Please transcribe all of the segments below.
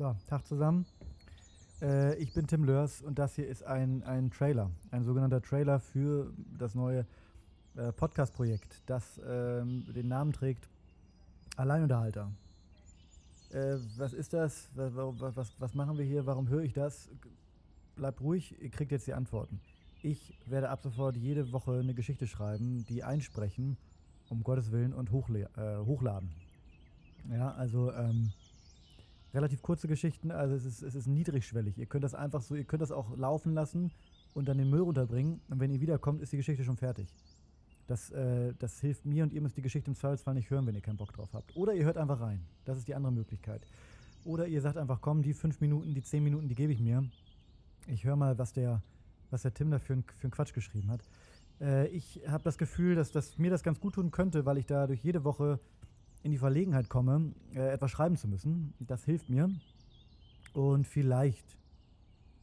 So, Tag zusammen. Äh, ich bin Tim Lörs und das hier ist ein, ein Trailer, ein sogenannter Trailer für das neue äh, Podcast-Projekt, das ähm, den Namen trägt Alleinunterhalter. Äh, was ist das? Was, was, was machen wir hier? Warum höre ich das? Bleibt ruhig, ihr kriegt jetzt die Antworten. Ich werde ab sofort jede Woche eine Geschichte schreiben, die einsprechen, um Gottes Willen, und äh, hochladen. Ja, also ähm, relativ kurze Geschichten, also es ist, es ist niedrigschwellig. Ihr könnt das einfach so, ihr könnt das auch laufen lassen und dann den Müll runterbringen und wenn ihr wiederkommt, ist die Geschichte schon fertig. Das, äh, das hilft mir und ihr müsst die Geschichte im Zweifelsfall nicht hören, wenn ihr keinen Bock drauf habt. Oder ihr hört einfach rein. Das ist die andere Möglichkeit. Oder ihr sagt einfach, komm, die fünf Minuten, die zehn Minuten, die gebe ich mir. Ich höre mal, was der, was der Tim da für, für einen Quatsch geschrieben hat. Äh, ich habe das Gefühl, dass, dass mir das ganz gut tun könnte, weil ich da durch jede Woche in die Verlegenheit komme, äh, etwas schreiben zu müssen. Das hilft mir. Und vielleicht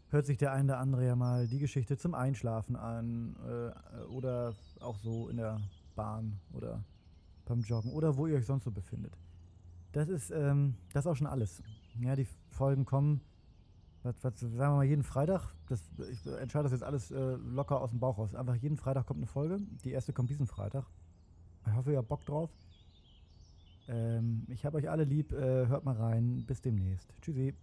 hört sich der eine oder andere ja mal die Geschichte zum Einschlafen an äh, oder auch so in der Bahn oder beim Joggen oder wo ihr euch sonst so befindet. Das ist, ähm, das ist auch schon alles. Ja, die Folgen kommen, was, was, sagen wir mal, jeden Freitag. Das, ich entscheide das jetzt alles äh, locker aus dem Bauch raus. Einfach jeden Freitag kommt eine Folge. Die erste kommt diesen Freitag. Ich hoffe, ihr habt Bock drauf. Ähm, ich habe euch alle lieb. Äh, hört mal rein. Bis demnächst. Tschüssi.